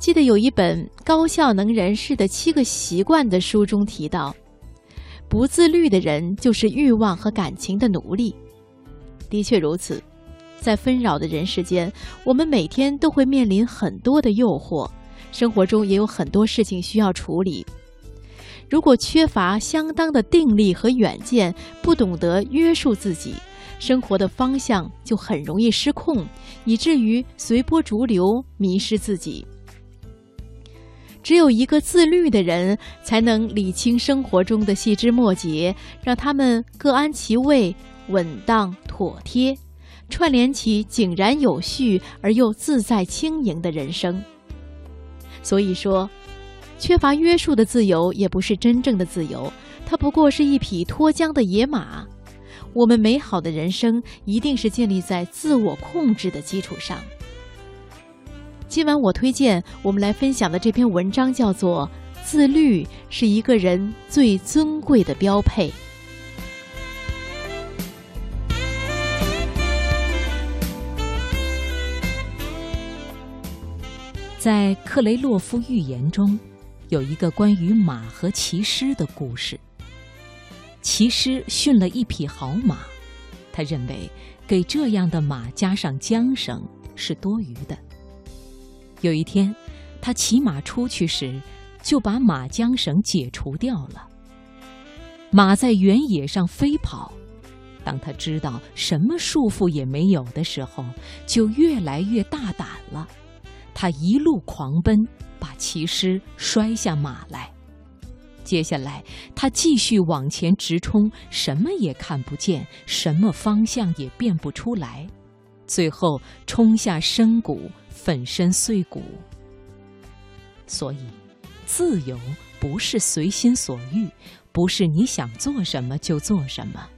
记得有一本《高效能人士的七个习惯》的书中提到，不自律的人就是欲望和感情的奴隶。的确如此，在纷扰的人世间，我们每天都会面临很多的诱惑，生活中也有很多事情需要处理。如果缺乏相当的定力和远见，不懂得约束自己，生活的方向就很容易失控，以至于随波逐流，迷失自己。只有一个自律的人，才能理清生活中的细枝末节，让他们各安其位，稳当妥帖，串联起井然有序而又自在轻盈的人生。所以说，缺乏约束的自由也不是真正的自由，它不过是一匹脱缰的野马。我们美好的人生，一定是建立在自我控制的基础上。今晚我推荐我们来分享的这篇文章叫做《自律是一个人最尊贵的标配》。在克雷洛夫寓言中，有一个关于马和骑师的故事。骑师驯了一匹好马，他认为给这样的马加上缰绳是多余的。有一天，他骑马出去时，就把马缰绳解除掉了。马在原野上飞跑，当他知道什么束缚也没有的时候，就越来越大胆了。他一路狂奔，把骑师摔下马来。接下来，他继续往前直冲，什么也看不见，什么方向也辨不出来，最后冲下深谷。粉身碎骨。所以，自由不是随心所欲，不是你想做什么就做什么。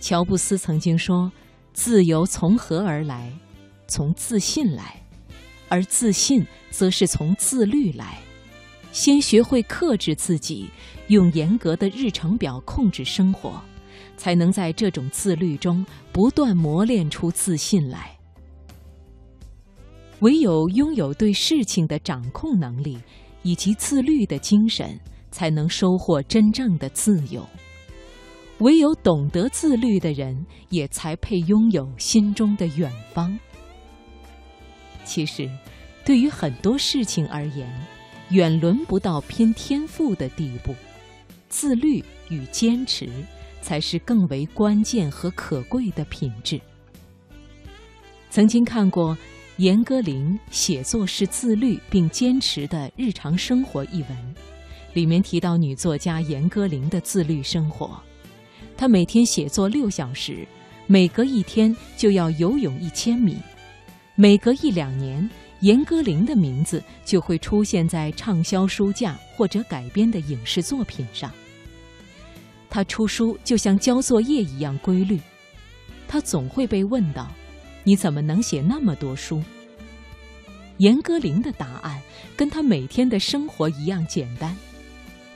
乔布斯曾经说：“自由从何而来？从自信来，而自信则是从自律来。先学会克制自己，用严格的日程表控制生活，才能在这种自律中不断磨练出自信来。”唯有拥有对事情的掌控能力，以及自律的精神，才能收获真正的自由。唯有懂得自律的人，也才配拥有心中的远方。其实，对于很多事情而言，远轮不到拼天赋的地步，自律与坚持，才是更为关键和可贵的品质。曾经看过。严歌苓写作是自律并坚持的日常生活一文，里面提到女作家严歌苓的自律生活。她每天写作六小时，每隔一天就要游泳一千米，每隔一两年，严歌苓的名字就会出现在畅销书架或者改编的影视作品上。她出书就像交作业一样规律，她总会被问到。你怎么能写那么多书？严歌苓的答案跟他每天的生活一样简单。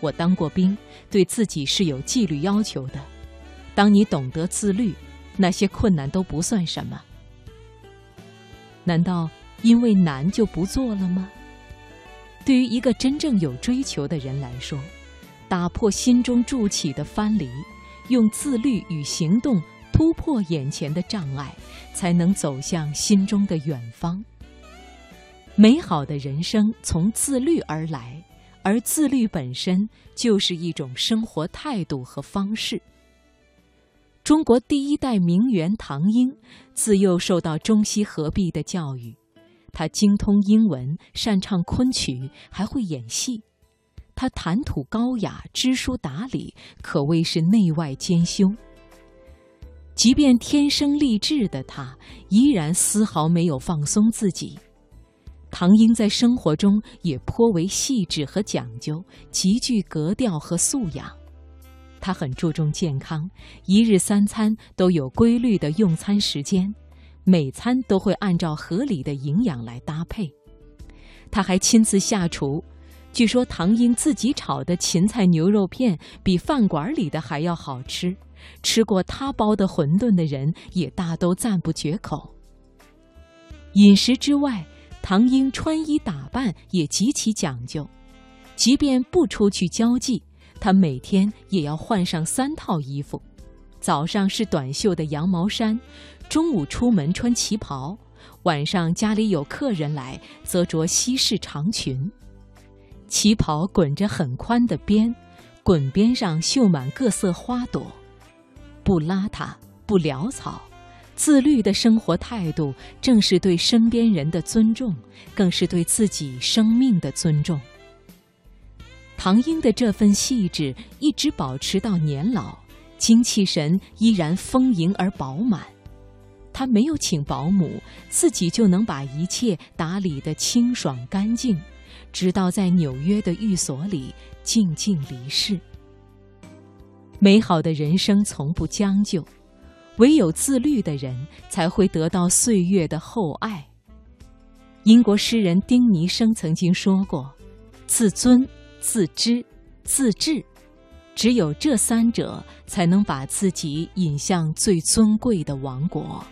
我当过兵，对自己是有纪律要求的。当你懂得自律，那些困难都不算什么。难道因为难就不做了吗？对于一个真正有追求的人来说，打破心中筑起的藩篱，用自律与行动。突破眼前的障碍，才能走向心中的远方。美好的人生从自律而来，而自律本身就是一种生活态度和方式。中国第一代名媛唐英，自幼受到中西合璧的教育，她精通英文，擅唱昆曲，还会演戏。她谈吐高雅，知书达理，可谓是内外兼修。即便天生丽质的她，依然丝毫没有放松自己。唐英在生活中也颇为细致和讲究，极具格调和素养。她很注重健康，一日三餐都有规律的用餐时间，每餐都会按照合理的营养来搭配。她还亲自下厨，据说唐英自己炒的芹菜牛肉片比饭馆里的还要好吃。吃过他包的馄饨的人也大都赞不绝口。饮食之外，唐英穿衣打扮也极其讲究，即便不出去交际，她每天也要换上三套衣服：早上是短袖的羊毛衫，中午出门穿旗袍，晚上家里有客人来则着西式长裙。旗袍滚着很宽的边，滚边上绣满各色花朵，不邋遢，不潦草。自律的生活态度，正是对身边人的尊重，更是对自己生命的尊重。唐英的这份细致一直保持到年老，精气神依然丰盈而饱满。他没有请保姆，自己就能把一切打理得清爽干净，直到在纽约的寓所里静静离世。美好的人生从不将就。唯有自律的人才会得到岁月的厚爱。英国诗人丁尼生曾经说过：“自尊、自知、自治，只有这三者，才能把自己引向最尊贵的王国。”